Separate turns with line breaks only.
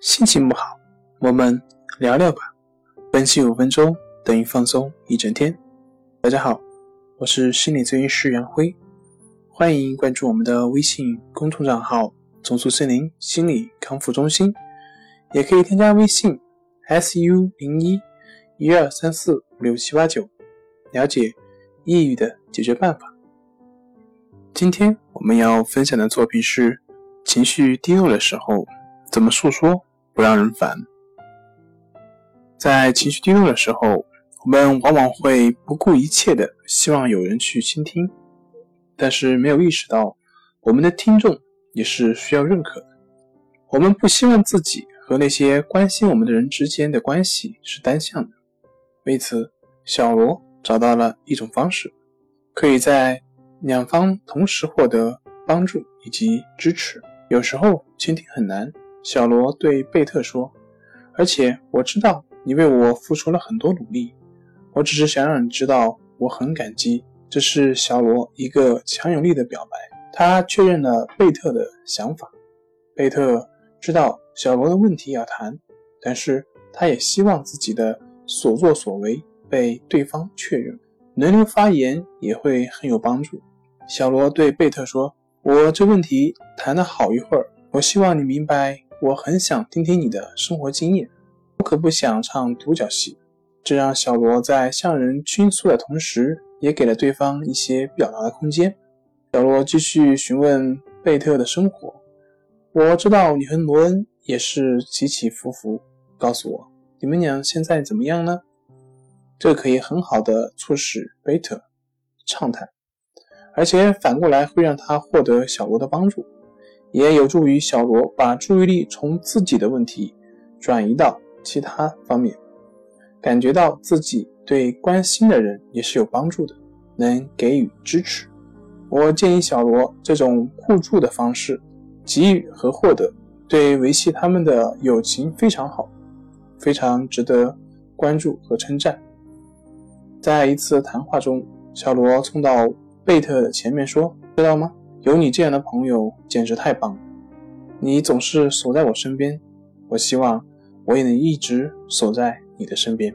心情不好，我们聊聊吧。分析五分钟等于放松一整天。大家好，我是心理咨询师杨辉，欢迎关注我们的微信公众账号“重塑森林心理康复中心”，也可以添加微信 “su 零一一二三四五六七八九”，了解抑郁的解决办法。今天我们要分享的作品是：情绪低落的时候怎么诉说？不让人烦。在情绪低落的时候，我们往往会不顾一切的希望有人去倾听，但是没有意识到，我们的听众也是需要认可的。我们不希望自己和那些关心我们的人之间的关系是单向的。为此，小罗找到了一种方式，可以在两方同时获得帮助以及支持。有时候，倾听很难。小罗对贝特说：“而且我知道你为我付出了很多努力，我只是想让你知道我很感激。”这是小罗一个强有力的表白，他确认了贝特的想法。贝特知道小罗的问题要谈，但是他也希望自己的所作所为被对方确认，轮流发言也会很有帮助。小罗对贝特说：“我这问题谈了好一会儿，我希望你明白。”我很想听听你的生活经验，我可不想唱独角戏。这让小罗在向人倾诉的同时，也给了对方一些表达的空间。小罗继续询问贝特的生活。我知道你和罗恩也是起起伏伏，告诉我你们俩现在怎么样呢？这可以很好的促使贝特畅谈，而且反过来会让他获得小罗的帮助。也有助于小罗把注意力从自己的问题转移到其他方面，感觉到自己对关心的人也是有帮助的，能给予支持。我建议小罗这种互助的方式，给予和获得，对维系他们的友情非常好，非常值得关注和称赞。在一次谈话中，小罗冲到贝特前面说：“知道吗？”有你这样的朋友简直太棒了！你总是守在我身边，我希望我也能一直守在你的身边。